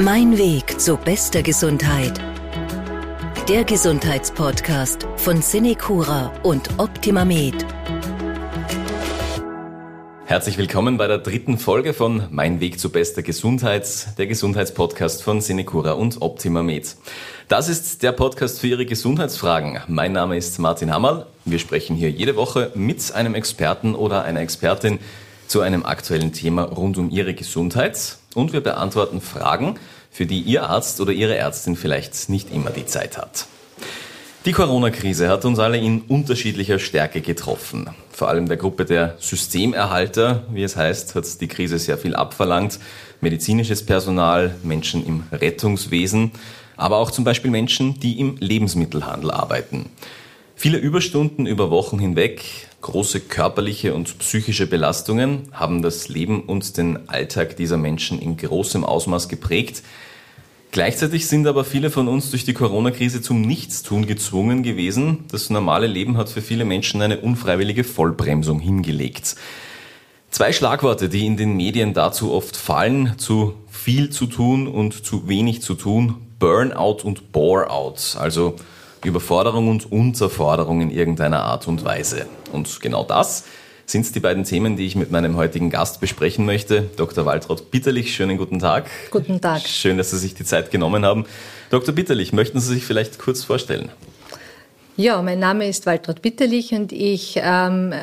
Mein Weg zu bester Gesundheit. Der Gesundheitspodcast von Cinecura und OptimaMed. Herzlich willkommen bei der dritten Folge von Mein Weg zu bester Gesundheit, der Gesundheitspodcast von Cinecura und OptimaMed. Das ist der Podcast für Ihre Gesundheitsfragen. Mein Name ist Martin Hammerl. Wir sprechen hier jede Woche mit einem Experten oder einer Expertin zu einem aktuellen Thema rund um Ihre Gesundheit und wir beantworten Fragen, für die Ihr Arzt oder Ihre Ärztin vielleicht nicht immer die Zeit hat. Die Corona-Krise hat uns alle in unterschiedlicher Stärke getroffen. Vor allem der Gruppe der Systemerhalter, wie es heißt, hat die Krise sehr viel abverlangt. Medizinisches Personal, Menschen im Rettungswesen, aber auch zum Beispiel Menschen, die im Lebensmittelhandel arbeiten. Viele Überstunden über Wochen hinweg, große körperliche und psychische Belastungen haben das Leben und den Alltag dieser Menschen in großem Ausmaß geprägt. Gleichzeitig sind aber viele von uns durch die Corona-Krise zum Nichtstun gezwungen gewesen. Das normale Leben hat für viele Menschen eine unfreiwillige Vollbremsung hingelegt. Zwei Schlagworte, die in den Medien dazu oft fallen, zu viel zu tun und zu wenig zu tun, Burnout und Boreout, also Überforderung und Unterforderung in irgendeiner Art und Weise. Und genau das sind die beiden Themen, die ich mit meinem heutigen Gast besprechen möchte. Dr. Waltraud Bitterlich, schönen guten Tag. Guten Tag. Schön, dass Sie sich die Zeit genommen haben. Dr. Bitterlich, möchten Sie sich vielleicht kurz vorstellen? Ja, mein Name ist Waltraud Bitterlich und ich ähm,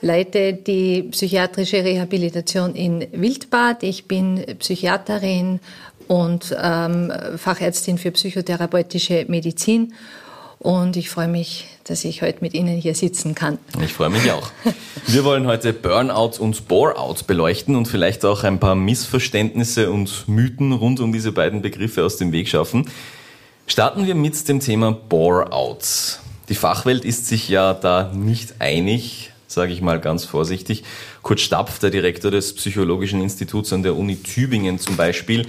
leite die psychiatrische Rehabilitation in Wildbad. Ich bin Psychiaterin und ähm, Fachärztin für psychotherapeutische Medizin und ich freue mich, dass ich heute mit Ihnen hier sitzen kann. Ich freue mich auch. Wir wollen heute Burnout und Boreout beleuchten und vielleicht auch ein paar Missverständnisse und Mythen rund um diese beiden Begriffe aus dem Weg schaffen. Starten wir mit dem Thema Boreout. Die Fachwelt ist sich ja da nicht einig, sage ich mal ganz vorsichtig. Kurt Stapf, der Direktor des Psychologischen Instituts an der Uni Tübingen zum Beispiel,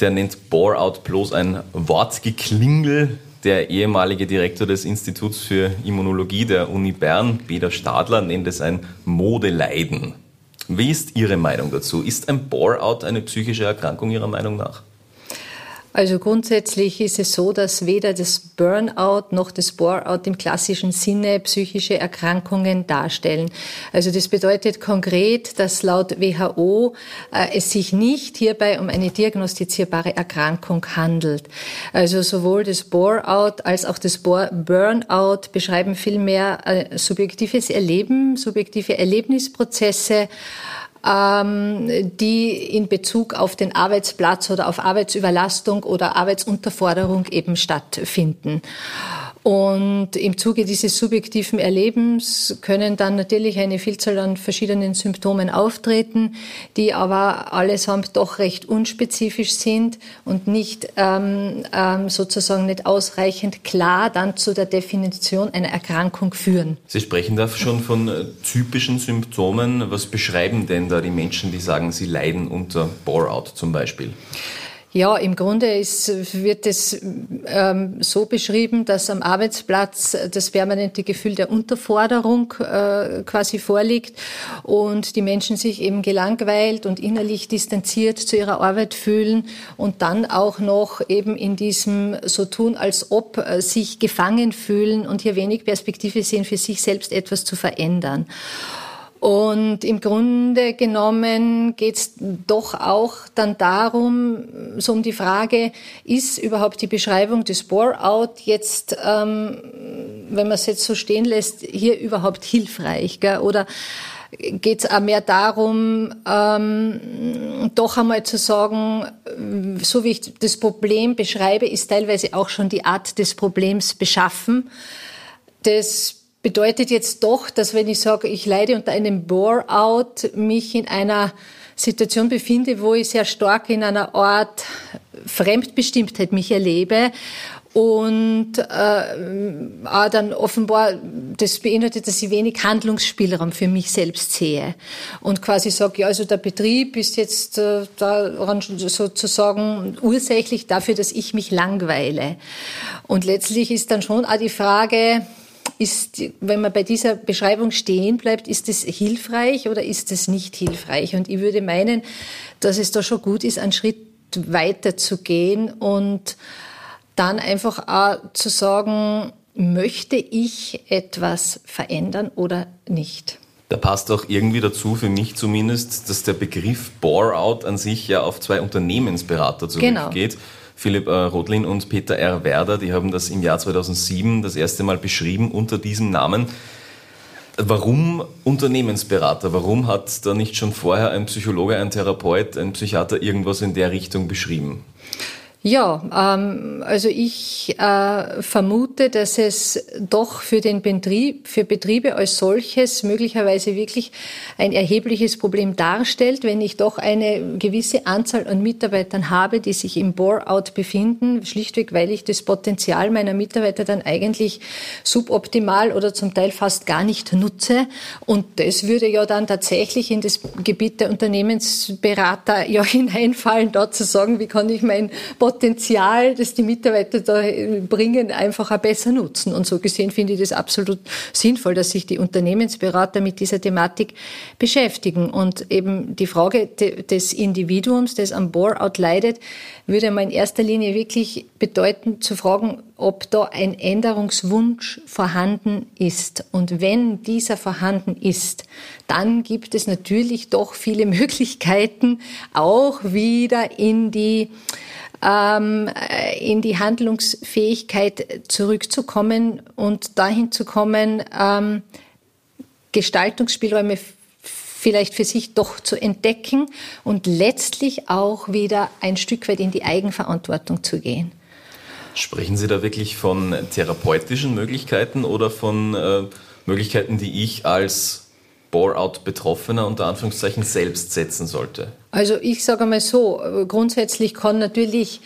der nennt Boreout bloß ein Wortgeklingel der ehemalige Direktor des Instituts für Immunologie der Uni Bern, Peter Stadler, nennt es ein Modeleiden. Wie ist Ihre Meinung dazu? Ist ein Bore-out eine psychische Erkrankung Ihrer Meinung nach? Also grundsätzlich ist es so, dass weder das Burnout noch das Boreout im klassischen Sinne psychische Erkrankungen darstellen. Also das bedeutet konkret, dass laut WHO äh, es sich nicht hierbei um eine diagnostizierbare Erkrankung handelt. Also sowohl das Boreout als auch das Burnout beschreiben vielmehr äh, subjektives Erleben, subjektive Erlebnisprozesse, die in Bezug auf den Arbeitsplatz oder auf Arbeitsüberlastung oder Arbeitsunterforderung eben stattfinden. Und im Zuge dieses subjektiven Erlebens können dann natürlich eine Vielzahl an verschiedenen Symptomen auftreten, die aber allesamt doch recht unspezifisch sind und nicht ähm, ähm, sozusagen nicht ausreichend klar dann zu der Definition einer Erkrankung führen. Sie sprechen da schon von äh, typischen Symptomen. Was beschreiben denn da die Menschen, die sagen, sie leiden unter Bore-out zum Beispiel? Ja, im Grunde ist, wird es ähm, so beschrieben, dass am Arbeitsplatz das permanente Gefühl der Unterforderung äh, quasi vorliegt und die Menschen sich eben gelangweilt und innerlich distanziert zu ihrer Arbeit fühlen und dann auch noch eben in diesem so tun, als ob äh, sich gefangen fühlen und hier wenig Perspektive sehen, für sich selbst etwas zu verändern. Und im Grunde genommen geht es doch auch dann darum, so um die Frage, ist überhaupt die Beschreibung des Bore-out jetzt, ähm, wenn man es jetzt so stehen lässt, hier überhaupt hilfreich? Gell? Oder geht es auch mehr darum, ähm, doch einmal zu sagen, so wie ich das Problem beschreibe, ist teilweise auch schon die Art des Problems beschaffen. Das bedeutet jetzt doch, dass wenn ich sage, ich leide unter einem Bore-out, mich in einer Situation befinde, wo ich sehr stark in einer Art Fremdbestimmtheit mich erlebe und äh, dann offenbar das beinhaltet, dass ich wenig Handlungsspielraum für mich selbst sehe und quasi sage, ja, also der Betrieb ist jetzt äh, daran sozusagen ursächlich dafür, dass ich mich langweile. Und letztlich ist dann schon auch die Frage, ist, wenn man bei dieser Beschreibung stehen bleibt, ist es hilfreich oder ist es nicht hilfreich? Und ich würde meinen, dass es da schon gut ist, einen Schritt weiterzugehen und dann einfach auch zu sagen, möchte ich etwas verändern oder nicht? Da passt auch irgendwie dazu, für mich zumindest, dass der Begriff Bore-out an sich ja auf zwei Unternehmensberater zurückgeht. Genau. Philipp äh, und Peter R. Werder, die haben das im Jahr 2007 das erste Mal beschrieben unter diesem Namen. Warum Unternehmensberater? Warum hat da nicht schon vorher ein Psychologe, ein Therapeut, ein Psychiater irgendwas in der Richtung beschrieben? Ja, ähm, also ich äh, vermute, dass es doch für den Betrieb, für Betriebe als solches möglicherweise wirklich ein erhebliches Problem darstellt, wenn ich doch eine gewisse Anzahl an Mitarbeitern habe, die sich im Bore-out befinden, schlichtweg, weil ich das Potenzial meiner Mitarbeiter dann eigentlich suboptimal oder zum Teil fast gar nicht nutze. Und das würde ja dann tatsächlich in das Gebiet der Unternehmensberater ja hineinfallen, dort zu sagen, wie kann ich mein Potenzial, das die Mitarbeiter da bringen, einfach auch besser nutzen. Und so gesehen finde ich das absolut sinnvoll, dass sich die Unternehmensberater mit dieser Thematik beschäftigen. Und eben die Frage des Individuums, das am Bore-out leidet, würde man in erster Linie wirklich bedeuten, zu fragen, ob da ein Änderungswunsch vorhanden ist. Und wenn dieser vorhanden ist, dann gibt es natürlich doch viele Möglichkeiten, auch wieder in die ähm, in die Handlungsfähigkeit zurückzukommen und dahin zu kommen, ähm, Gestaltungsspielräume vielleicht für sich doch zu entdecken und letztlich auch wieder ein Stück weit in die Eigenverantwortung zu gehen. Sprechen Sie da wirklich von therapeutischen Möglichkeiten oder von äh, Möglichkeiten, die ich als Bore-out-Betroffener unter Anführungszeichen selbst setzen sollte? Also ich sage mal so, grundsätzlich kann natürlich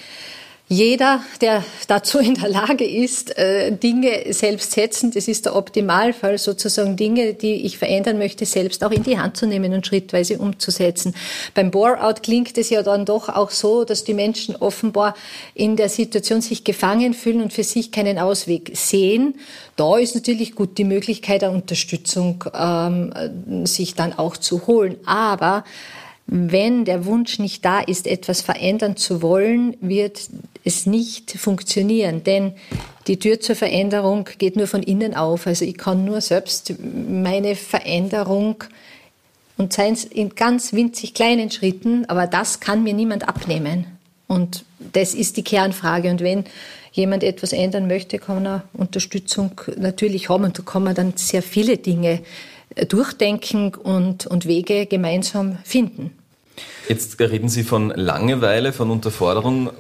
jeder, der dazu in der Lage ist, äh, Dinge selbst setzen, das ist der Optimalfall, sozusagen Dinge, die ich verändern möchte, selbst auch in die Hand zu nehmen und schrittweise umzusetzen. Beim Bore-out klingt es ja dann doch auch so, dass die Menschen offenbar in der Situation sich gefangen fühlen und für sich keinen Ausweg sehen. Da ist natürlich gut die Möglichkeit der Unterstützung, ähm, sich dann auch zu holen. Aber wenn der Wunsch nicht da ist, etwas verändern zu wollen, wird es nicht funktionieren, denn die Tür zur Veränderung geht nur von innen auf. Also ich kann nur selbst meine Veränderung und seien es in ganz winzig kleinen Schritten, aber das kann mir niemand abnehmen. Und das ist die Kernfrage. Und wenn jemand etwas ändern möchte, kann er Unterstützung natürlich haben. Und da kann man dann sehr viele Dinge durchdenken und, und Wege gemeinsam finden. Jetzt reden Sie von Langeweile, von Unterforderung.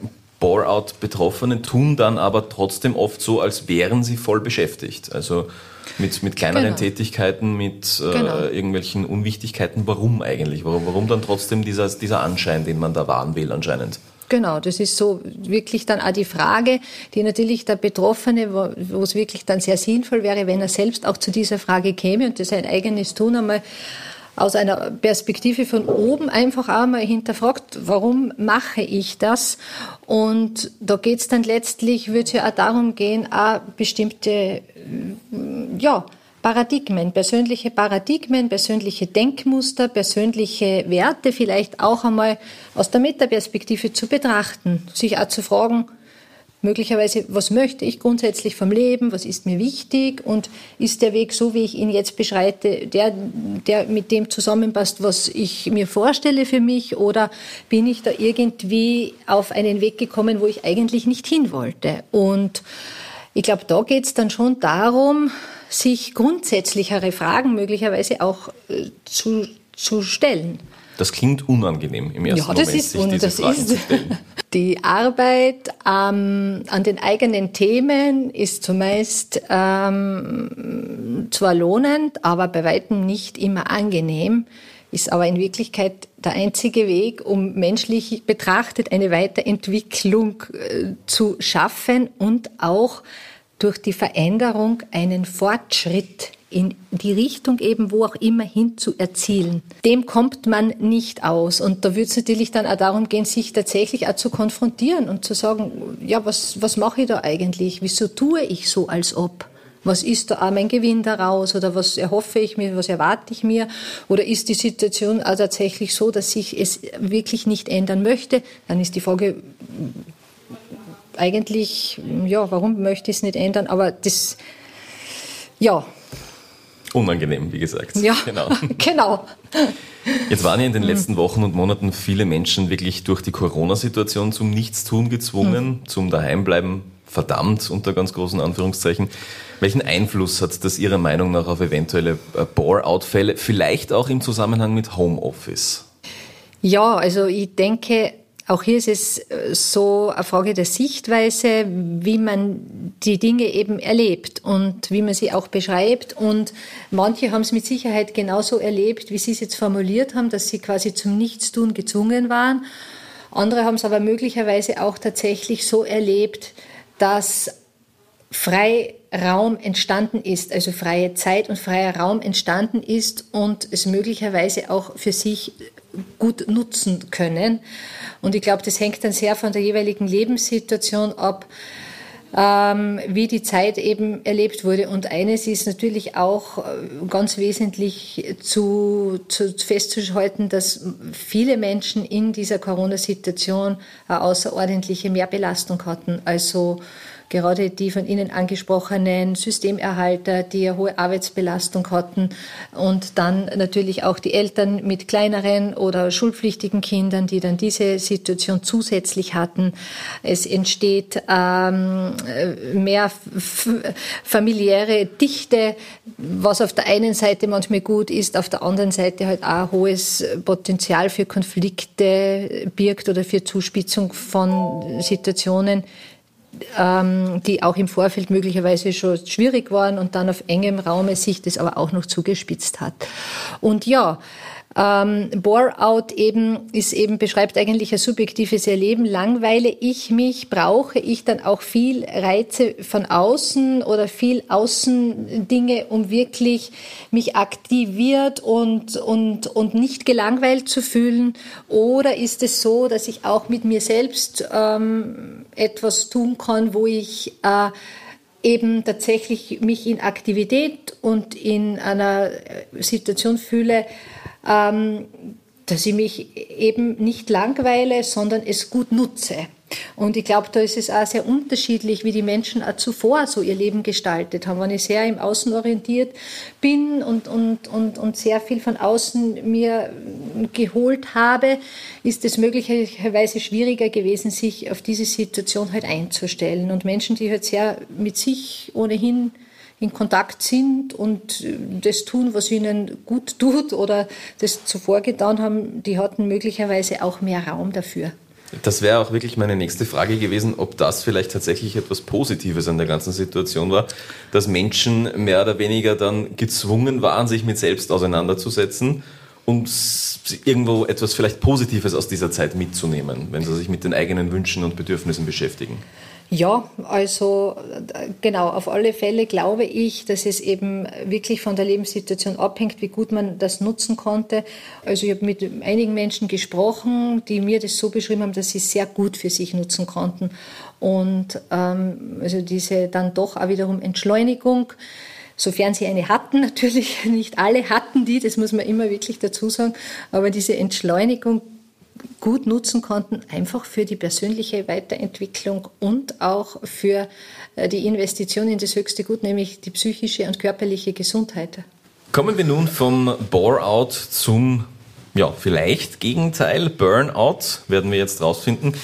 Bore-out-Betroffene tun dann aber trotzdem oft so, als wären sie voll beschäftigt. Also mit, mit kleineren genau. Tätigkeiten, mit äh, genau. irgendwelchen Unwichtigkeiten. Warum eigentlich? Warum, warum dann trotzdem dieser, dieser Anschein, den man da wahren will anscheinend? Genau, das ist so wirklich dann auch die Frage, die natürlich der Betroffene, wo, wo es wirklich dann sehr sinnvoll wäre, wenn er selbst auch zu dieser Frage käme und das sein eigenes Tun einmal aus einer Perspektive von oben einfach auch mal hinterfragt, warum mache ich das? Und da geht es dann letztlich, wird es ja auch darum gehen, auch bestimmte, ja, Paradigmen, persönliche Paradigmen, persönliche Denkmuster, persönliche Werte vielleicht auch einmal aus der Metaperspektive zu betrachten, sich auch zu fragen, möglicherweise, was möchte ich grundsätzlich vom Leben, was ist mir wichtig und ist der Weg so, wie ich ihn jetzt beschreite, der, der mit dem zusammenpasst, was ich mir vorstelle für mich oder bin ich da irgendwie auf einen Weg gekommen, wo ich eigentlich nicht hin wollte? Und ich glaube, da geht es dann schon darum, sich grundsätzlichere Fragen möglicherweise auch äh, zu, zu stellen. Das klingt unangenehm im ersten ja, das Moment, ist, sich diese das Fragen ist, zu stellen. Die Arbeit ähm, an den eigenen Themen ist zumeist ähm, zwar lohnend, aber bei weitem nicht immer angenehm, ist aber in Wirklichkeit der einzige Weg, um menschlich betrachtet eine Weiterentwicklung äh, zu schaffen und auch durch die Veränderung einen Fortschritt in die Richtung eben, wo auch immer hin zu erzielen. Dem kommt man nicht aus. Und da wird es natürlich dann auch darum gehen, sich tatsächlich auch zu konfrontieren und zu sagen, ja, was, was mache ich da eigentlich? Wieso tue ich so, als ob? Was ist da auch mein Gewinn daraus oder was erhoffe ich mir, was erwarte ich mir? Oder ist die Situation also tatsächlich so, dass ich es wirklich nicht ändern möchte? Dann ist die Frage eigentlich, ja, warum möchte ich es nicht ändern? Aber das, ja, Unangenehm, wie gesagt. Ja, genau. genau. Jetzt waren ja in den letzten Wochen und Monaten viele Menschen wirklich durch die Corona-Situation zum Nichtstun gezwungen, mhm. zum Daheimbleiben verdammt, unter ganz großen Anführungszeichen. Welchen Einfluss hat das Ihrer Meinung nach auf eventuelle äh, Bore-out-Fälle, vielleicht auch im Zusammenhang mit Homeoffice? Ja, also ich denke, auch hier ist es äh, so eine Frage der Sichtweise, wie man die Dinge eben erlebt und wie man sie auch beschreibt. Und manche haben es mit Sicherheit genauso erlebt, wie Sie es jetzt formuliert haben, dass sie quasi zum Nichtstun gezwungen waren. Andere haben es aber möglicherweise auch tatsächlich so erlebt, dass Freiraum entstanden ist, also freie Zeit und freier Raum entstanden ist und es möglicherweise auch für sich gut nutzen können. Und ich glaube, das hängt dann sehr von der jeweiligen Lebenssituation ab, ähm, wie die Zeit eben erlebt wurde. Und eines ist natürlich auch äh, ganz wesentlich zu, zu festzuhalten, dass viele Menschen in dieser Corona-Situation eine außerordentliche Mehrbelastung hatten. Also gerade die von Ihnen angesprochenen Systemerhalter, die eine hohe Arbeitsbelastung hatten und dann natürlich auch die Eltern mit kleineren oder schulpflichtigen Kindern, die dann diese Situation zusätzlich hatten. Es entsteht ähm, mehr familiäre Dichte, was auf der einen Seite manchmal gut ist, auf der anderen Seite halt auch hohes Potenzial für Konflikte birgt oder für Zuspitzung von Situationen, ähm, die auch im Vorfeld möglicherweise schon schwierig waren und dann auf engem Raume sich das aber auch noch zugespitzt hat. Und ja, ähm, Bore-out eben ist eben beschreibt eigentlich ein subjektives Erleben. Langweile ich mich, brauche ich dann auch viel Reize von außen oder viel Außendinge, um wirklich mich aktiviert und, und, und nicht gelangweilt zu fühlen? Oder ist es so, dass ich auch mit mir selbst ähm, etwas tun kann, wo ich äh, eben tatsächlich mich in Aktivität und in einer Situation fühle, dass ich mich eben nicht langweile, sondern es gut nutze. Und ich glaube, da ist es auch sehr unterschiedlich, wie die Menschen auch zuvor so ihr Leben gestaltet haben. Wenn ich sehr im Außen orientiert bin und, und, und, und sehr viel von außen mir geholt habe, ist es möglicherweise schwieriger gewesen, sich auf diese Situation halt einzustellen. Und Menschen, die halt sehr mit sich ohnehin in Kontakt sind und das tun, was ihnen gut tut oder das zuvor getan haben, die hatten möglicherweise auch mehr Raum dafür. Das wäre auch wirklich meine nächste Frage gewesen, ob das vielleicht tatsächlich etwas Positives an der ganzen Situation war, dass Menschen mehr oder weniger dann gezwungen waren, sich mit selbst auseinanderzusetzen und irgendwo etwas vielleicht Positives aus dieser Zeit mitzunehmen, wenn sie sich mit den eigenen Wünschen und Bedürfnissen beschäftigen. Ja, also genau, auf alle Fälle glaube ich, dass es eben wirklich von der Lebenssituation abhängt, wie gut man das nutzen konnte. Also ich habe mit einigen Menschen gesprochen, die mir das so beschrieben haben, dass sie es sehr gut für sich nutzen konnten. Und ähm, also diese dann doch auch wiederum Entschleunigung, sofern sie eine hatten, natürlich nicht alle hatten die, das muss man immer wirklich dazu sagen, aber diese Entschleunigung gut nutzen konnten, einfach für die persönliche Weiterentwicklung und auch für äh, die Investition in das höchste Gut, nämlich die psychische und körperliche Gesundheit. Kommen wir nun vom Bore-out zum, ja, vielleicht Gegenteil, Burnout, werden wir jetzt rausfinden.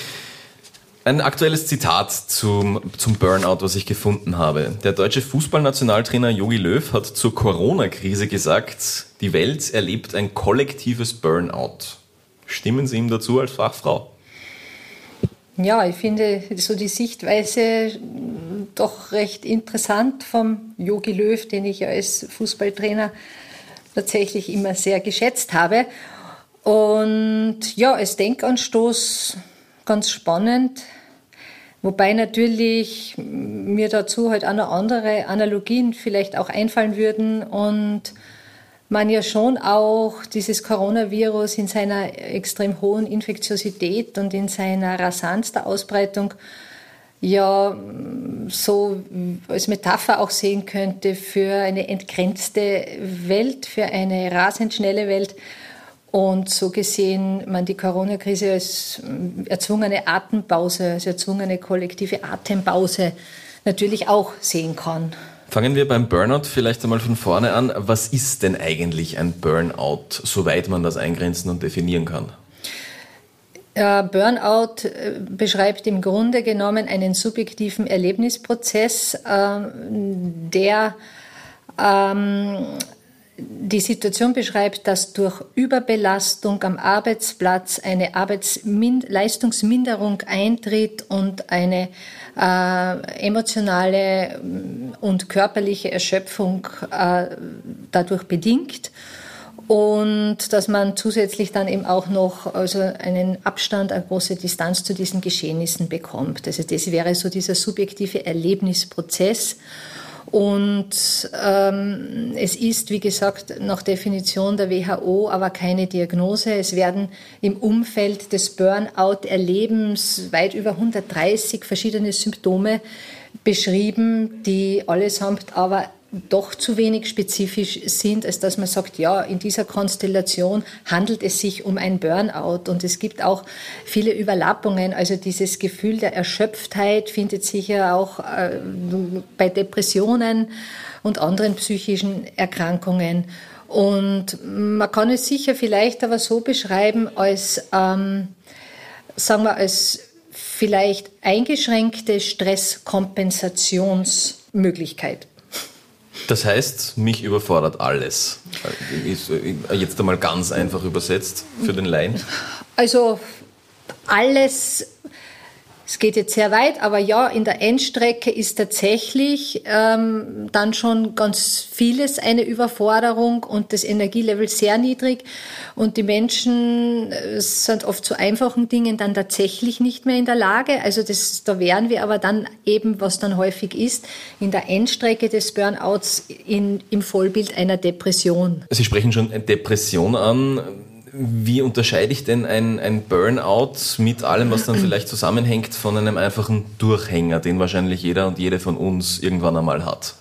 Ein aktuelles Zitat zum, zum Burnout, was ich gefunden habe. Der deutsche Fußballnationaltrainer Jogi Löw hat zur Corona-Krise gesagt, die Welt erlebt ein kollektives Burnout. Stimmen Sie ihm dazu als Fachfrau? Ja, ich finde so die Sichtweise doch recht interessant vom Yogi Löw, den ich als Fußballtrainer tatsächlich immer sehr geschätzt habe. Und ja, als Denkanstoß ganz spannend. Wobei natürlich mir dazu halt auch noch andere Analogien vielleicht auch einfallen würden und man ja schon auch dieses Coronavirus in seiner extrem hohen Infektiosität und in seiner Rasanz der Ausbreitung ja so als Metapher auch sehen könnte für eine entgrenzte Welt, für eine rasend schnelle Welt. Und so gesehen man die Corona-Krise als erzwungene Atempause, als erzwungene kollektive Atempause natürlich auch sehen kann. Fangen wir beim Burnout vielleicht einmal von vorne an. Was ist denn eigentlich ein Burnout, soweit man das eingrenzen und definieren kann? Burnout äh, beschreibt im Grunde genommen einen subjektiven Erlebnisprozess, ähm, der ähm, die Situation beschreibt, dass durch Überbelastung am Arbeitsplatz eine Arbeitsleistungsminderung eintritt und eine äh, emotionale und körperliche Erschöpfung äh, dadurch bedingt und dass man zusätzlich dann eben auch noch also einen Abstand, eine große Distanz zu diesen Geschehnissen bekommt. Also das wäre so dieser subjektive Erlebnisprozess. Und ähm, es ist, wie gesagt, nach Definition der WHO aber keine Diagnose. Es werden im Umfeld des Burnout-Erlebens weit über 130 verschiedene Symptome beschrieben, die allesamt aber doch zu wenig spezifisch sind, als dass man sagt, ja, in dieser Konstellation handelt es sich um ein Burnout. Und es gibt auch viele Überlappungen. Also dieses Gefühl der Erschöpftheit findet sich ja auch äh, bei Depressionen und anderen psychischen Erkrankungen. Und man kann es sicher vielleicht aber so beschreiben als, ähm, sagen wir, als vielleicht eingeschränkte Stresskompensationsmöglichkeit. Das heißt, mich überfordert alles. Ist jetzt einmal ganz einfach übersetzt für den Laien. Also alles es geht jetzt sehr weit, aber ja, in der Endstrecke ist tatsächlich ähm, dann schon ganz vieles eine Überforderung und das Energielevel sehr niedrig. Und die Menschen äh, sind oft zu einfachen Dingen dann tatsächlich nicht mehr in der Lage. Also das, da wären wir aber dann eben, was dann häufig ist, in der Endstrecke des Burnouts in, im Vollbild einer Depression. Sie sprechen schon Depression an wie unterscheide ich denn ein, ein Burnout mit allem, was dann vielleicht zusammenhängt, von einem einfachen Durchhänger, den wahrscheinlich jeder und jede von uns irgendwann einmal hat?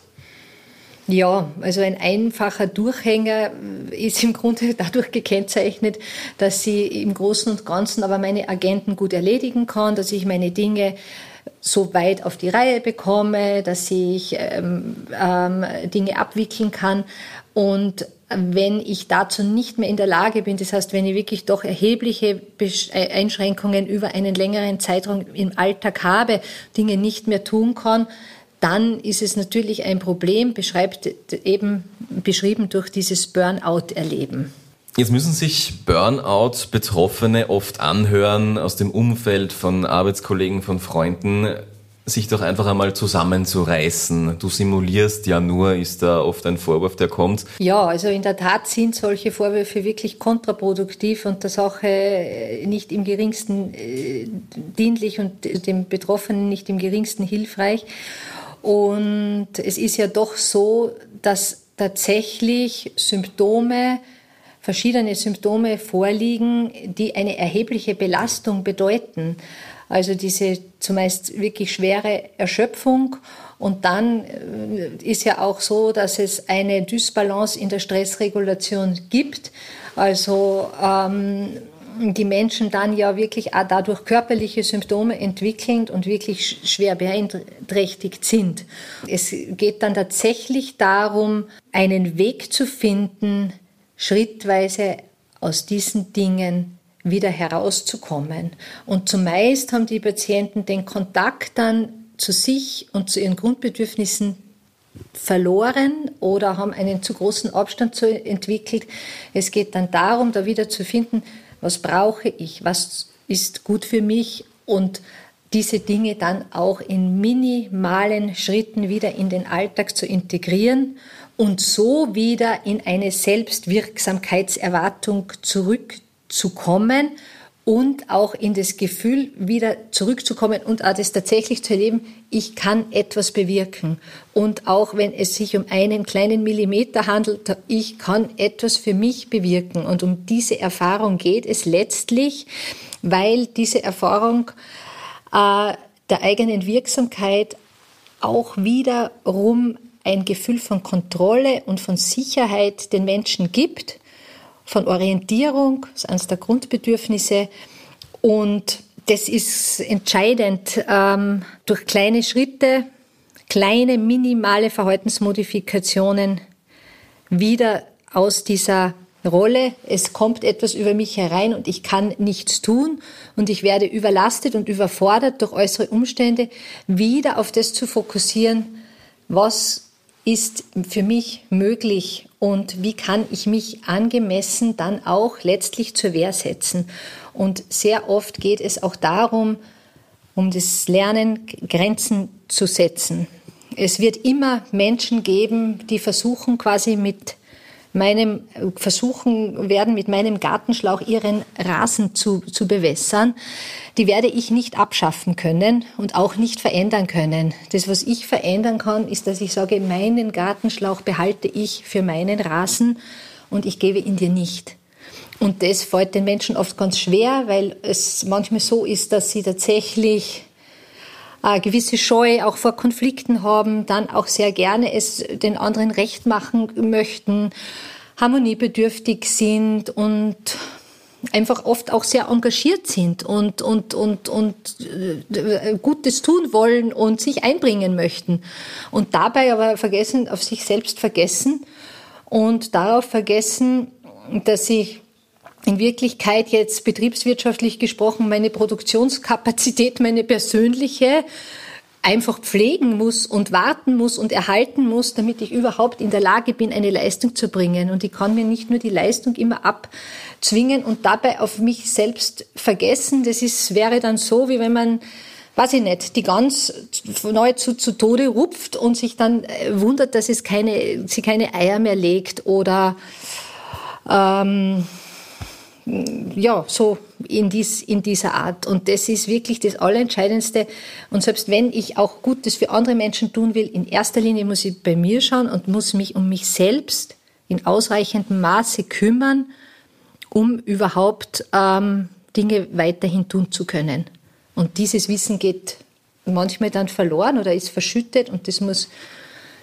Ja, also ein einfacher Durchhänger ist im Grunde dadurch gekennzeichnet, dass sie im Großen und Ganzen aber meine Agenten gut erledigen kann, dass ich meine Dinge so weit auf die Reihe bekomme, dass ich ähm, ähm, Dinge abwickeln kann. Und wenn ich dazu nicht mehr in der Lage bin, das heißt, wenn ich wirklich doch erhebliche äh, Einschränkungen über einen längeren Zeitraum im Alltag habe, Dinge nicht mehr tun kann, dann ist es natürlich ein Problem, beschreibt eben beschrieben durch dieses Burnout-Erleben. Jetzt müssen sich Burnout-Betroffene oft anhören aus dem Umfeld von Arbeitskollegen, von Freunden sich doch einfach einmal zusammenzureißen. Du simulierst ja nur, ist da oft ein Vorwurf, der kommt. Ja, also in der Tat sind solche Vorwürfe wirklich kontraproduktiv und der Sache äh, nicht im geringsten äh, dienlich und dem Betroffenen nicht im geringsten hilfreich. Und es ist ja doch so, dass tatsächlich Symptome, verschiedene Symptome vorliegen, die eine erhebliche Belastung bedeuten. Also diese zumeist wirklich schwere Erschöpfung. Und dann äh, ist ja auch so, dass es eine Dysbalance in der Stressregulation gibt. Also ähm, die Menschen dann ja wirklich auch dadurch körperliche Symptome entwickeln und wirklich schwer beeinträchtigt sind. Es geht dann tatsächlich darum, einen Weg zu finden, schrittweise aus diesen Dingen wieder herauszukommen. Und zumeist haben die Patienten den Kontakt dann zu sich und zu ihren Grundbedürfnissen verloren oder haben einen zu großen Abstand zu entwickelt. Es geht dann darum, da wieder zu finden, was brauche ich, was ist gut für mich und diese Dinge dann auch in minimalen Schritten wieder in den Alltag zu integrieren und so wieder in eine Selbstwirksamkeitserwartung zurück zu kommen und auch in das Gefühl wieder zurückzukommen und auch das tatsächlich zu erleben, ich kann etwas bewirken. Und auch wenn es sich um einen kleinen Millimeter handelt, ich kann etwas für mich bewirken. Und um diese Erfahrung geht es letztlich, weil diese Erfahrung äh, der eigenen Wirksamkeit auch wiederum ein Gefühl von Kontrolle und von Sicherheit den Menschen gibt, von Orientierung, das ist eines der Grundbedürfnisse. Und das ist entscheidend, ähm, durch kleine Schritte, kleine minimale Verhaltensmodifikationen wieder aus dieser Rolle, es kommt etwas über mich herein und ich kann nichts tun und ich werde überlastet und überfordert durch äußere Umstände, wieder auf das zu fokussieren, was ist für mich möglich und wie kann ich mich angemessen dann auch letztlich zur Wehr setzen. Und sehr oft geht es auch darum, um das Lernen Grenzen zu setzen. Es wird immer Menschen geben, die versuchen quasi mit meinem versuchen werden, mit meinem Gartenschlauch ihren Rasen zu, zu bewässern, die werde ich nicht abschaffen können und auch nicht verändern können. Das, was ich verändern kann, ist, dass ich sage, meinen Gartenschlauch behalte ich für meinen Rasen und ich gebe ihn dir nicht. Und das fällt den Menschen oft ganz schwer, weil es manchmal so ist, dass sie tatsächlich eine gewisse Scheu auch vor Konflikten haben, dann auch sehr gerne es den anderen recht machen möchten, harmoniebedürftig sind und einfach oft auch sehr engagiert sind und, und, und, und äh, Gutes tun wollen und sich einbringen möchten. Und dabei aber vergessen, auf sich selbst vergessen und darauf vergessen, dass ich in Wirklichkeit jetzt betriebswirtschaftlich gesprochen meine Produktionskapazität, meine persönliche, einfach pflegen muss und warten muss und erhalten muss, damit ich überhaupt in der Lage bin, eine Leistung zu bringen. Und ich kann mir nicht nur die Leistung immer abzwingen und dabei auf mich selbst vergessen. Das ist, wäre dann so, wie wenn man weiß ich nicht, die Gans neu zu, zu Tode rupft und sich dann äh, wundert, dass es keine, sie keine Eier mehr legt oder ähm, ja, so in, dies, in dieser Art. Und das ist wirklich das Allerentscheidendste. Und selbst wenn ich auch Gutes für andere Menschen tun will, in erster Linie muss ich bei mir schauen und muss mich um mich selbst in ausreichendem Maße kümmern, um überhaupt ähm, Dinge weiterhin tun zu können. Und dieses Wissen geht manchmal dann verloren oder ist verschüttet und das muss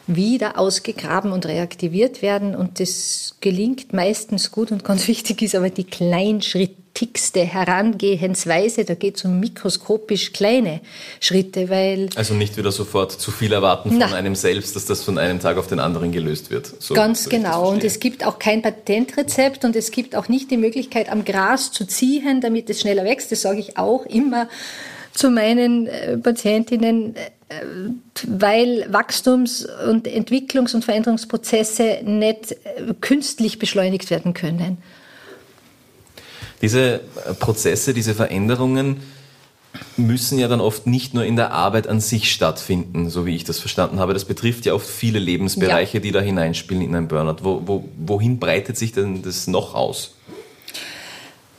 wieder ausgegraben und reaktiviert werden. Und das gelingt meistens gut und ganz wichtig ist aber die kleinschrittigste Herangehensweise. Da geht es um mikroskopisch kleine Schritte, weil. Also nicht wieder sofort zu viel erwarten von na, einem selbst, dass das von einem Tag auf den anderen gelöst wird. So, ganz genau. Und es gibt auch kein Patentrezept und es gibt auch nicht die Möglichkeit, am Gras zu ziehen, damit es schneller wächst. Das sage ich auch immer zu meinen äh, Patientinnen, weil Wachstums- und Entwicklungs- und Veränderungsprozesse nicht äh, künstlich beschleunigt werden können. Diese Prozesse, diese Veränderungen müssen ja dann oft nicht nur in der Arbeit an sich stattfinden, so wie ich das verstanden habe. Das betrifft ja oft viele Lebensbereiche, ja. die da hineinspielen in ein Burnout. Wo, wo, wohin breitet sich denn das noch aus?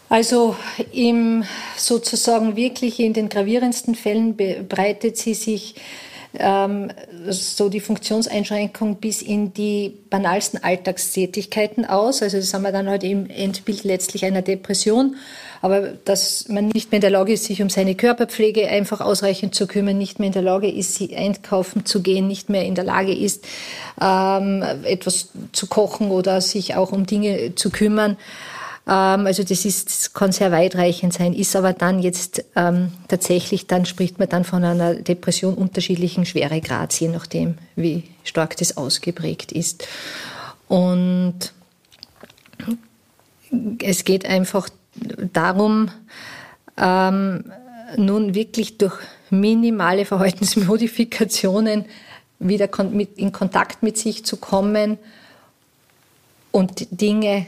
Also im sozusagen wirklich in den gravierendsten Fällen breitet sie sich ähm, so die Funktionseinschränkung bis in die banalsten Alltagstätigkeiten aus. Also das haben wir dann halt im Endbild letztlich einer Depression. Aber dass man nicht mehr in der Lage ist, sich um seine Körperpflege einfach ausreichend zu kümmern, nicht mehr in der Lage ist, sie einkaufen zu gehen, nicht mehr in der Lage ist, ähm, etwas zu kochen oder sich auch um Dinge zu kümmern. Ähm, also das ist, kann sehr weitreichend sein, ist aber dann jetzt ähm, tatsächlich, dann spricht man dann von einer Depression unterschiedlichen Schweregrads, je nachdem, wie stark das ausgeprägt ist. Und es geht einfach darum, ähm, nun wirklich durch minimale Verhaltensmodifikationen wieder in Kontakt mit sich zu kommen und Dinge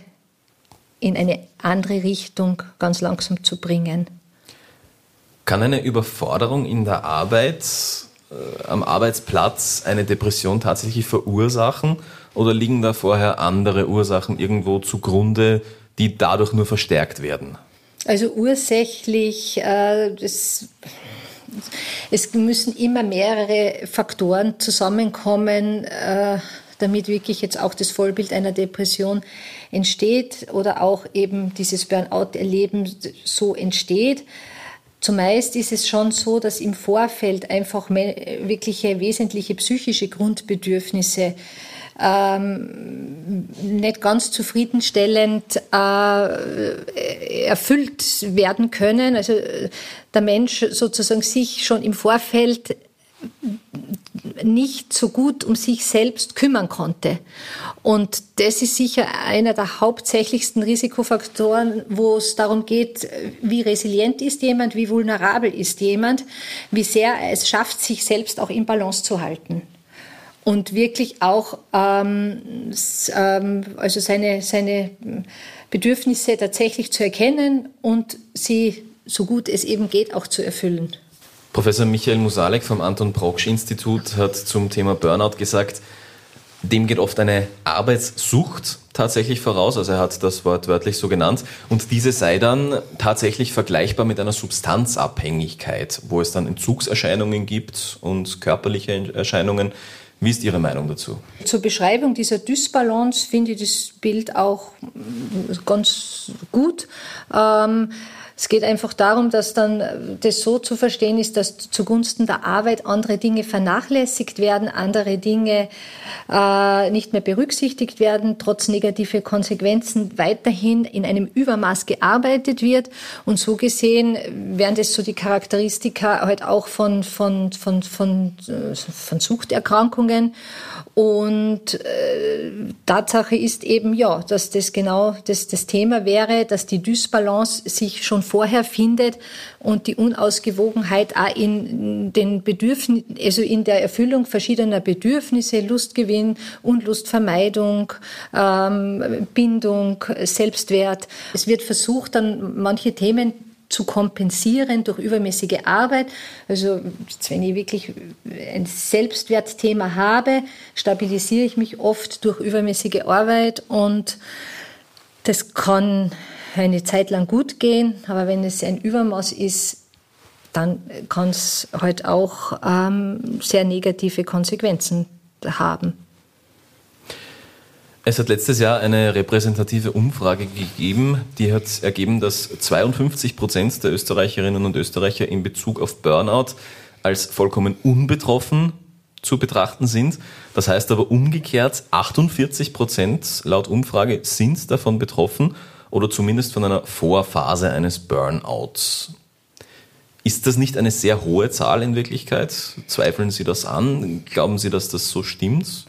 in eine andere Richtung ganz langsam zu bringen. Kann eine Überforderung in der Arbeit, äh, am Arbeitsplatz eine Depression tatsächlich verursachen oder liegen da vorher andere Ursachen irgendwo zugrunde, die dadurch nur verstärkt werden? Also ursächlich, äh, das, es müssen immer mehrere Faktoren zusammenkommen. Äh, damit wirklich jetzt auch das Vollbild einer Depression entsteht oder auch eben dieses Burnout-Erleben so entsteht. Zumeist ist es schon so, dass im Vorfeld einfach wirkliche wesentliche psychische Grundbedürfnisse ähm, nicht ganz zufriedenstellend äh, erfüllt werden können. Also der Mensch sozusagen sich schon im Vorfeld nicht so gut um sich selbst kümmern konnte. Und das ist sicher einer der hauptsächlichsten Risikofaktoren, wo es darum geht, wie resilient ist jemand, wie vulnerabel ist jemand, wie sehr es schafft, sich selbst auch in Balance zu halten. Und wirklich auch ähm, ähm also seine, seine Bedürfnisse tatsächlich zu erkennen und sie, so gut es eben geht, auch zu erfüllen. Professor Michael Musalek vom Anton Proksch Institut hat zum Thema Burnout gesagt, dem geht oft eine Arbeitssucht tatsächlich voraus, also er hat das Wort wörtlich so genannt, und diese sei dann tatsächlich vergleichbar mit einer Substanzabhängigkeit, wo es dann Entzugserscheinungen gibt und körperliche Erscheinungen. Wie ist Ihre Meinung dazu? Zur Beschreibung dieser Dysbalance finde ich das Bild auch ganz gut. Ähm, es geht einfach darum, dass dann äh, das so zu verstehen ist, dass zugunsten der Arbeit andere Dinge vernachlässigt werden, andere Dinge äh, nicht mehr berücksichtigt werden, trotz negative Konsequenzen weiterhin in einem Übermaß gearbeitet wird. Und so gesehen wären das so die Charakteristika halt auch von, von, von, von, äh, von Suchterkrankungen. Und äh, Tatsache ist eben ja, dass das genau das, das Thema wäre, dass die Dysbalance sich schon vorher findet und die Unausgewogenheit auch in den Bedürfnissen, also in der Erfüllung verschiedener Bedürfnisse, Lustgewinn, Unlustvermeidung, ähm, Bindung, Selbstwert. Es wird versucht, dann manche Themen zu kompensieren durch übermäßige Arbeit. Also wenn ich wirklich ein Selbstwertthema habe, stabilisiere ich mich oft durch übermäßige Arbeit und das kann eine Zeit lang gut gehen, aber wenn es ein Übermaß ist, dann kann es halt auch ähm, sehr negative Konsequenzen haben. Es hat letztes Jahr eine repräsentative Umfrage gegeben, die hat ergeben, dass 52 Prozent der Österreicherinnen und Österreicher in Bezug auf Burnout als vollkommen unbetroffen zu betrachten sind. Das heißt aber umgekehrt, 48 Prozent laut Umfrage sind davon betroffen oder zumindest von einer Vorphase eines Burnouts. Ist das nicht eine sehr hohe Zahl in Wirklichkeit? Zweifeln Sie das an? Glauben Sie, dass das so stimmt?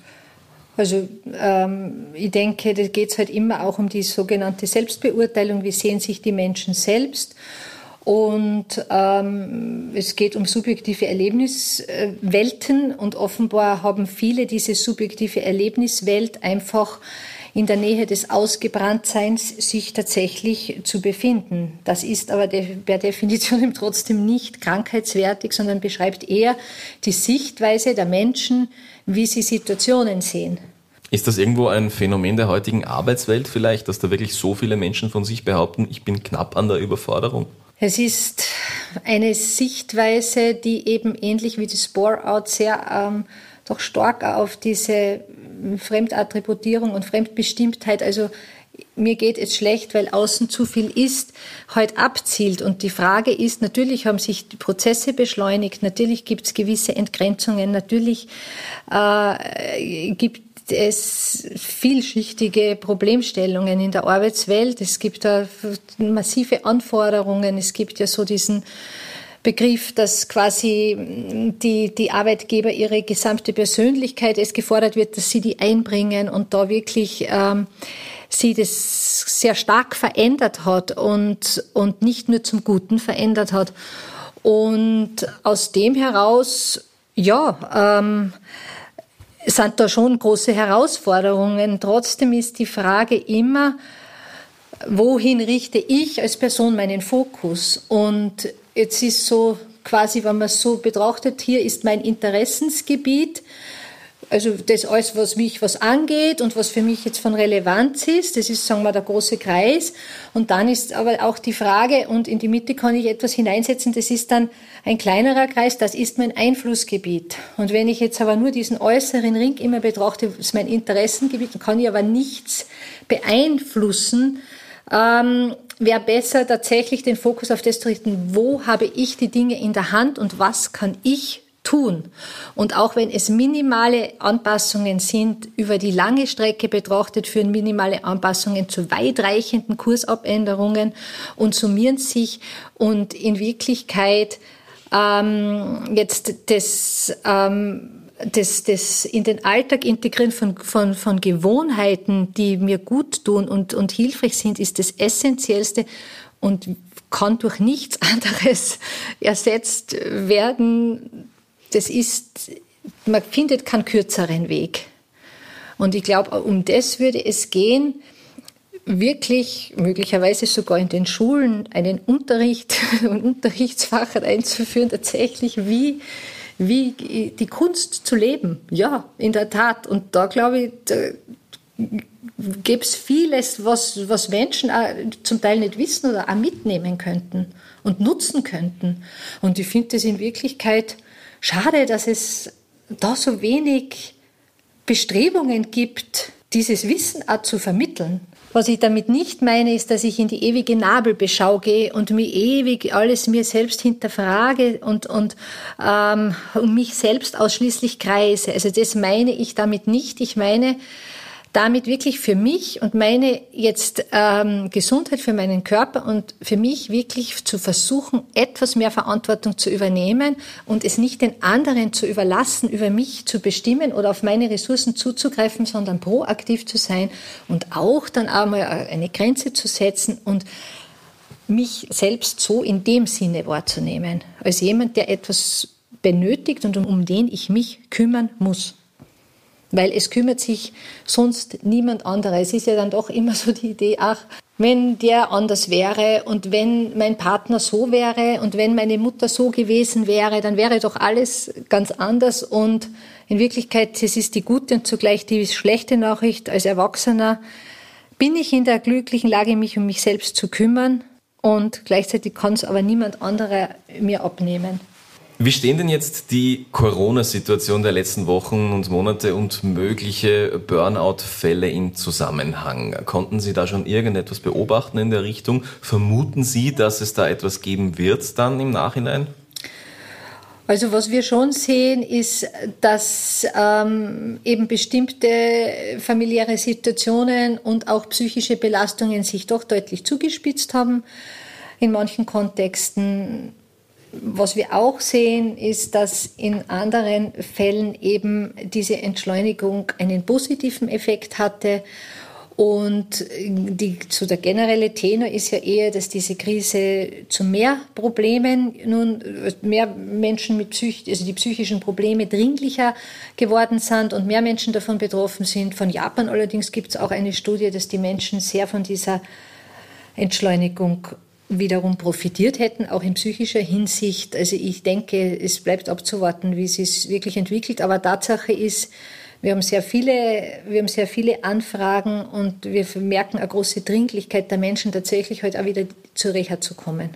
Also ähm, ich denke, da geht es halt immer auch um die sogenannte Selbstbeurteilung. Wie sehen sich die Menschen selbst? Und ähm, es geht um subjektive Erlebniswelten und offenbar haben viele diese subjektive Erlebniswelt einfach in der Nähe des Ausgebranntseins sich tatsächlich zu befinden. Das ist aber per Definition trotzdem nicht krankheitswertig, sondern beschreibt eher die Sichtweise der Menschen, wie sie Situationen sehen. Ist das irgendwo ein Phänomen der heutigen Arbeitswelt vielleicht, dass da wirklich so viele Menschen von sich behaupten, ich bin knapp an der Überforderung? Es ist eine Sichtweise, die eben ähnlich wie das Bore-out sehr ähm, doch stark auf diese Fremdattributierung und Fremdbestimmtheit, also mir geht es schlecht, weil außen zu viel ist, heute abzielt. Und die Frage ist, natürlich haben sich die Prozesse beschleunigt, natürlich gibt es gewisse Entgrenzungen, natürlich äh, gibt es vielschichtige Problemstellungen in der Arbeitswelt. Es gibt da massive Anforderungen. Es gibt ja so diesen Begriff, dass quasi die, die Arbeitgeber ihre gesamte Persönlichkeit es gefordert wird, dass sie die einbringen und da wirklich ähm, sie das sehr stark verändert hat und, und nicht nur zum Guten verändert hat. Und aus dem heraus, ja, ähm, sind da schon große Herausforderungen. Trotzdem ist die Frage immer, wohin richte ich als Person meinen Fokus? Und jetzt ist so quasi, wenn man es so betrachtet, hier ist mein Interessensgebiet. Also das alles, was mich was angeht und was für mich jetzt von Relevanz ist, das ist, sagen wir, der große Kreis. Und dann ist aber auch die Frage, und in die Mitte kann ich etwas hineinsetzen, das ist dann ein kleinerer Kreis, das ist mein Einflussgebiet. Und wenn ich jetzt aber nur diesen äußeren Ring immer betrachte, das ist mein Interessengebiet, dann kann ich aber nichts beeinflussen, ähm, wäre besser, tatsächlich den Fokus auf das zu richten, wo habe ich die Dinge in der Hand und was kann ich tun. Und auch wenn es minimale Anpassungen sind, über die lange Strecke betrachtet, führen minimale Anpassungen zu weitreichenden Kursabänderungen und summieren sich und in Wirklichkeit ähm, jetzt das, ähm, das, das in den Alltag integrieren von, von, von Gewohnheiten, die mir gut tun und, und hilfreich sind, ist das Essentiellste und kann durch nichts anderes ersetzt werden, das ist, man findet keinen kürzeren Weg. Und ich glaube, um das würde es gehen, wirklich möglicherweise sogar in den Schulen einen Unterricht, ein Unterrichtsfach einzuführen, tatsächlich wie, wie die Kunst zu leben. Ja, in der Tat. Und da glaube ich, gäbe es vieles, was, was Menschen zum Teil nicht wissen oder auch mitnehmen könnten und nutzen könnten. Und ich finde das in Wirklichkeit Schade, dass es da so wenig Bestrebungen gibt, dieses Wissen auch zu vermitteln. Was ich damit nicht meine, ist, dass ich in die ewige Nabelbeschau gehe und mir ewig alles mir selbst hinterfrage und, und ähm, um mich selbst ausschließlich kreise. Also das meine ich damit nicht. Ich meine, damit wirklich für mich und meine jetzt ähm, Gesundheit, für meinen Körper und für mich wirklich zu versuchen, etwas mehr Verantwortung zu übernehmen und es nicht den anderen zu überlassen, über mich zu bestimmen oder auf meine Ressourcen zuzugreifen, sondern proaktiv zu sein und auch dann einmal eine Grenze zu setzen und mich selbst so in dem Sinne wahrzunehmen, als jemand, der etwas benötigt und um, um den ich mich kümmern muss. Weil es kümmert sich sonst niemand anderer. Es ist ja dann doch immer so die Idee, ach, wenn der anders wäre und wenn mein Partner so wäre und wenn meine Mutter so gewesen wäre, dann wäre doch alles ganz anders. Und in Wirklichkeit, es ist die gute und zugleich die schlechte Nachricht. Als Erwachsener bin ich in der glücklichen Lage, mich um mich selbst zu kümmern und gleichzeitig kann es aber niemand anderer mir abnehmen. Wie stehen denn jetzt die Corona-Situation der letzten Wochen und Monate und mögliche Burnout-Fälle im Zusammenhang? Konnten Sie da schon irgendetwas beobachten in der Richtung? Vermuten Sie, dass es da etwas geben wird dann im Nachhinein? Also was wir schon sehen, ist, dass ähm, eben bestimmte familiäre Situationen und auch psychische Belastungen sich doch deutlich zugespitzt haben. In manchen Kontexten was wir auch sehen, ist, dass in anderen Fällen eben diese Entschleunigung einen positiven Effekt hatte. Und die, so der generelle Tenor ist ja eher, dass diese Krise zu mehr Problemen, nun mehr Menschen mit Psych, also die psychischen Probleme dringlicher geworden sind und mehr Menschen davon betroffen sind. Von Japan allerdings gibt es auch eine Studie, dass die Menschen sehr von dieser Entschleunigung wiederum profitiert hätten, auch in psychischer Hinsicht. Also ich denke, es bleibt abzuwarten, wie es sich wirklich entwickelt. Aber Tatsache ist, wir haben sehr viele, wir haben sehr viele Anfragen und wir merken eine große Dringlichkeit der Menschen, tatsächlich heute auch wieder zur Reha zu kommen.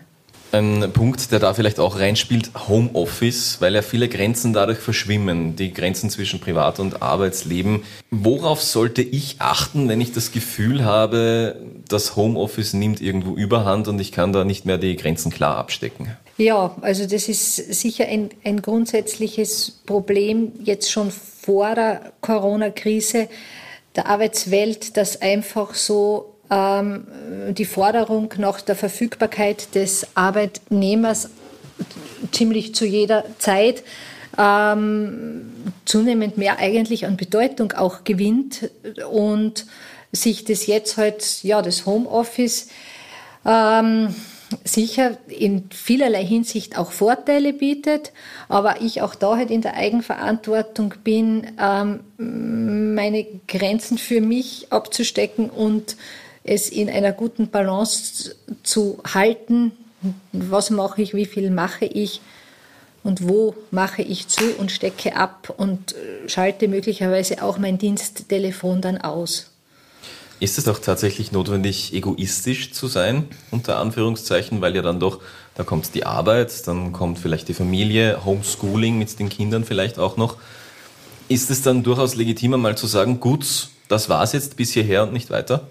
Ein Punkt, der da vielleicht auch reinspielt, Homeoffice, weil ja viele Grenzen dadurch verschwimmen, die Grenzen zwischen Privat- und Arbeitsleben. Worauf sollte ich achten, wenn ich das Gefühl habe, das Homeoffice nimmt irgendwo überhand und ich kann da nicht mehr die Grenzen klar abstecken? Ja, also das ist sicher ein, ein grundsätzliches Problem jetzt schon vor der Corona-Krise der Arbeitswelt, dass einfach so ähm, die Forderung nach der Verfügbarkeit des Arbeitnehmers ziemlich zu jeder Zeit ähm, zunehmend mehr eigentlich an Bedeutung auch gewinnt und sich das jetzt halt, ja, das Homeoffice ähm, sicher in vielerlei Hinsicht auch Vorteile bietet, aber ich auch da halt in der Eigenverantwortung bin, ähm, meine Grenzen für mich abzustecken und es in einer guten Balance zu halten. Was mache ich, wie viel mache ich und wo mache ich zu und stecke ab und äh, schalte möglicherweise auch mein Diensttelefon dann aus. Ist es auch tatsächlich notwendig, egoistisch zu sein, unter Anführungszeichen, weil ja dann doch, da kommt die Arbeit, dann kommt vielleicht die Familie, Homeschooling mit den Kindern vielleicht auch noch. Ist es dann durchaus legitimer, mal zu sagen, gut, das war es jetzt bis hierher und nicht weiter?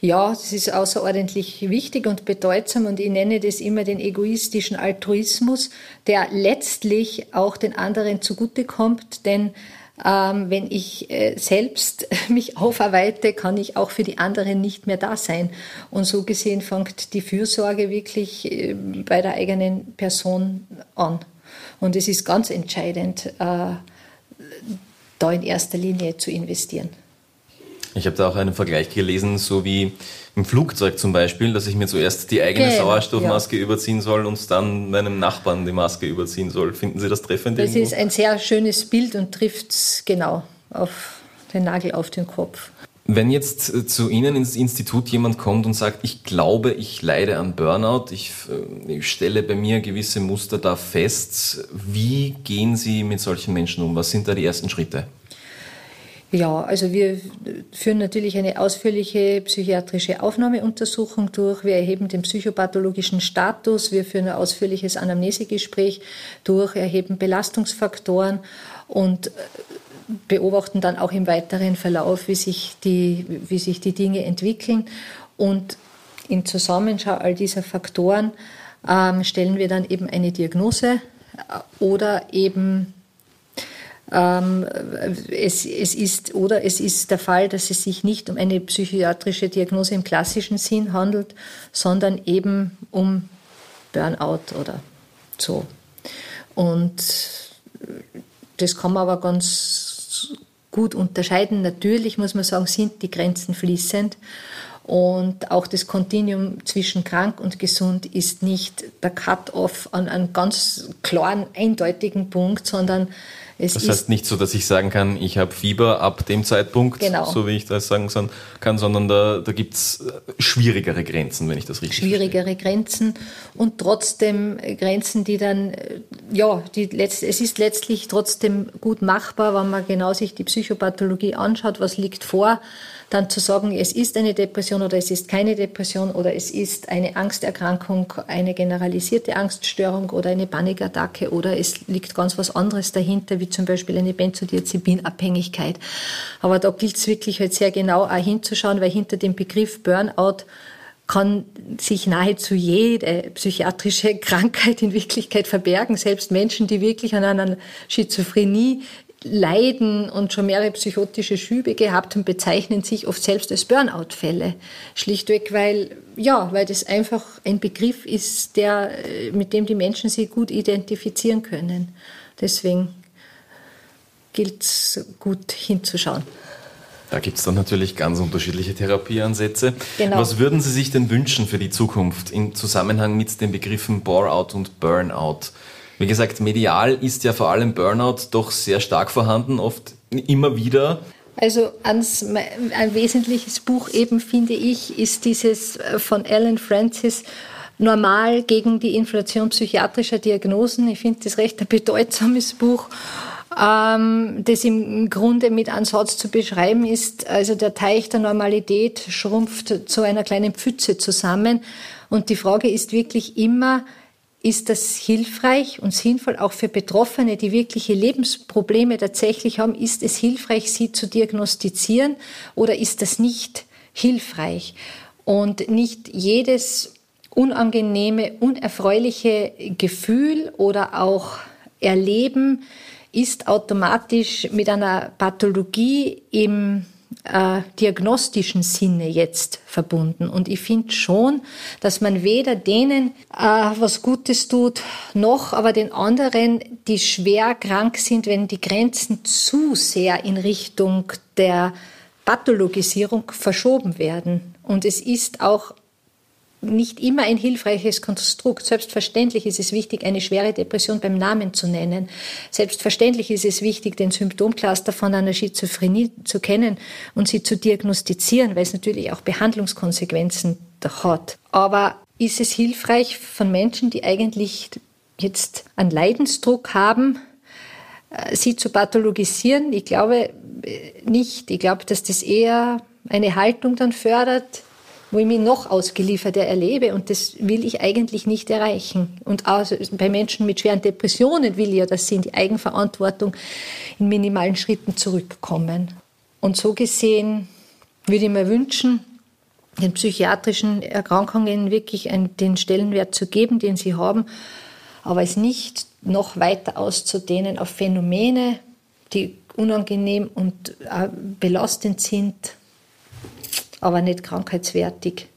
Ja, das ist außerordentlich wichtig und bedeutsam und ich nenne das immer den egoistischen Altruismus, der letztlich auch den anderen zugutekommt, denn ähm, wenn ich äh, selbst mich aufarbeite, kann ich auch für die anderen nicht mehr da sein. Und so gesehen fängt die Fürsorge wirklich äh, bei der eigenen Person an. Und es ist ganz entscheidend, äh, da in erster Linie zu investieren. Ich habe da auch einen Vergleich gelesen, so wie im Flugzeug zum Beispiel, dass ich mir zuerst die eigene genau, Sauerstoffmaske ja. überziehen soll und dann meinem Nachbarn die Maske überziehen soll. Finden Sie das treffend? Das irgendwo? ist ein sehr schönes Bild und trifft es genau auf den Nagel auf den Kopf. Wenn jetzt äh, zu Ihnen ins Institut jemand kommt und sagt, ich glaube, ich leide an Burnout, ich, äh, ich, stelle bei mir gewisse Muster da fest, wie gehen Sie mit solchen Menschen um? Was sind da die ersten Schritte? Ja, also wir führen natürlich eine ausführliche psychiatrische Aufnahmeuntersuchung durch. Wir erheben den psychopathologischen Status. Wir führen ein ausführliches Anamnesegespräch durch, erheben Belastungsfaktoren und beobachten dann auch im weiteren Verlauf, wie sich die, wie sich die Dinge entwickeln. Und in Zusammenschau all dieser Faktoren ähm, stellen wir dann eben eine Diagnose oder eben es, es ist, oder es ist der Fall, dass es sich nicht um eine psychiatrische Diagnose im klassischen Sinn handelt, sondern eben um Burnout oder so. Und das kann man aber ganz gut unterscheiden. Natürlich muss man sagen, sind die Grenzen fließend. Und auch das Kontinuum zwischen krank und gesund ist nicht der Cut-off an einem ganz klaren, eindeutigen Punkt, sondern es das heißt nicht so, dass ich sagen kann, ich habe Fieber ab dem Zeitpunkt, genau. so wie ich das sagen kann, sondern da, da gibt es äh, schwierigere Grenzen, wenn ich das richtig Schwierigere verstehe. Grenzen und trotzdem Grenzen, die dann, äh, ja, die letzt, es ist letztlich trotzdem gut machbar, wenn man genau sich die Psychopathologie anschaut, was liegt vor dann zu sagen, es ist eine Depression oder es ist keine Depression oder es ist eine Angsterkrankung, eine generalisierte Angststörung oder eine Panikattacke oder es liegt ganz was anderes dahinter, wie zum Beispiel eine Benzodiazepinabhängigkeit. Aber da gilt es wirklich halt sehr genau auch hinzuschauen, weil hinter dem Begriff Burnout kann sich nahezu jede psychiatrische Krankheit in Wirklichkeit verbergen. Selbst Menschen, die wirklich an einer Schizophrenie leiden und schon mehrere psychotische Schübe gehabt haben, bezeichnen sich oft selbst als Burnout-Fälle. Schlichtweg, weil, ja, weil das einfach ein Begriff ist, der, mit dem die Menschen sich gut identifizieren können. Deswegen gilt es gut hinzuschauen. Da gibt es dann natürlich ganz unterschiedliche Therapieansätze. Genau. Was würden Sie sich denn wünschen für die Zukunft im Zusammenhang mit den Begriffen Bore-out und Burnout? Wie gesagt, medial ist ja vor allem Burnout doch sehr stark vorhanden, oft immer wieder. Also ans, ein wesentliches Buch eben, finde ich, ist dieses äh, von Alan Francis, Normal gegen die Inflation psychiatrischer Diagnosen. Ich finde das recht ein bedeutsames Buch, ähm, das im Grunde mit Ansatz zu beschreiben ist. Also der Teich der Normalität schrumpft zu einer kleinen Pfütze zusammen. Und die Frage ist wirklich immer, ist das hilfreich und sinnvoll auch für Betroffene, die wirkliche Lebensprobleme tatsächlich haben? Ist es hilfreich, sie zu diagnostizieren oder ist das nicht hilfreich? Und nicht jedes unangenehme, unerfreuliche Gefühl oder auch Erleben ist automatisch mit einer Pathologie im äh, diagnostischen Sinne jetzt verbunden. Und ich finde schon, dass man weder denen äh, was Gutes tut, noch aber den anderen, die schwer krank sind, wenn die Grenzen zu sehr in Richtung der Pathologisierung verschoben werden. Und es ist auch nicht immer ein hilfreiches Konstrukt. Selbstverständlich ist es wichtig, eine schwere Depression beim Namen zu nennen. Selbstverständlich ist es wichtig, den Symptomcluster von einer Schizophrenie zu kennen und sie zu diagnostizieren, weil es natürlich auch Behandlungskonsequenzen hat. Aber ist es hilfreich von Menschen, die eigentlich jetzt einen Leidensdruck haben, äh, sie zu pathologisieren? Ich glaube äh, nicht. Ich glaube, dass das eher eine Haltung dann fördert, wo ich mich noch ausgelieferter erlebe. Und das will ich eigentlich nicht erreichen. Und auch bei Menschen mit schweren Depressionen will ich ja, dass sie in die Eigenverantwortung in minimalen Schritten zurückkommen. Und so gesehen würde ich mir wünschen, den psychiatrischen Erkrankungen wirklich den Stellenwert zu geben, den sie haben, aber es nicht noch weiter auszudehnen auf Phänomene, die unangenehm und belastend sind, aber nicht krankheitswertig.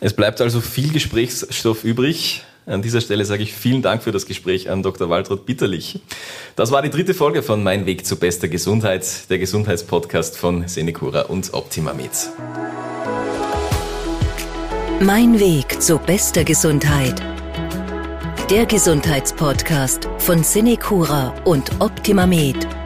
Es bleibt also viel Gesprächsstoff übrig. An dieser Stelle sage ich vielen Dank für das Gespräch an Dr. Waltraud Bitterlich. Das war die dritte Folge von Mein Weg zu bester Gesundheit, der Gesundheitspodcast von Senecura und Optimamed. Mein Weg zu bester Gesundheit. Der Gesundheitspodcast von Senecura und Optimamed.